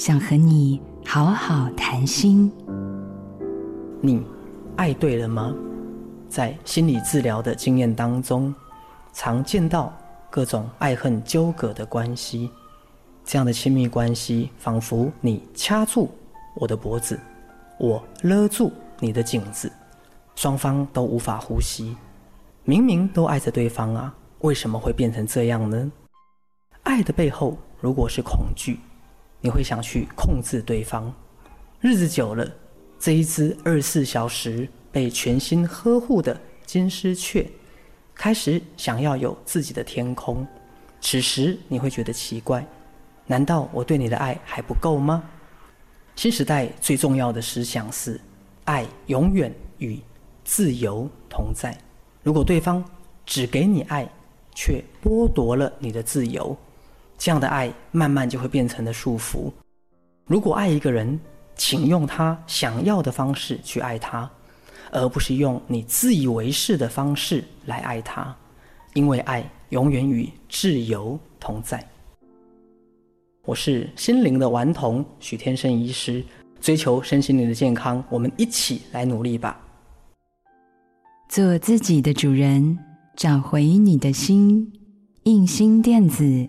想和你好好谈心。你爱对了吗？在心理治疗的经验当中，常见到各种爱恨纠葛的关系。这样的亲密关系，仿佛你掐住我的脖子，我勒住你的颈子，双方都无法呼吸。明明都爱着对方啊，为什么会变成这样呢？爱的背后，如果是恐惧，你会想去控制对方。日子久了，这一只二十四小时被全心呵护的金丝雀，开始想要有自己的天空。此时你会觉得奇怪，难道我对你的爱还不够吗？新时代最重要的思想是，爱永远与自由同在。如果对方只给你爱，却剥夺了你的自由，这样的爱慢慢就会变成了束缚。如果爱一个人，请用他想要的方式去爱他，而不是用你自以为是的方式来爱他，因为爱永远与自由同在。我是心灵的顽童许天生医师，追求身心灵的健康，我们一起来努力吧。做自己的主人，找回你的心。印心电子，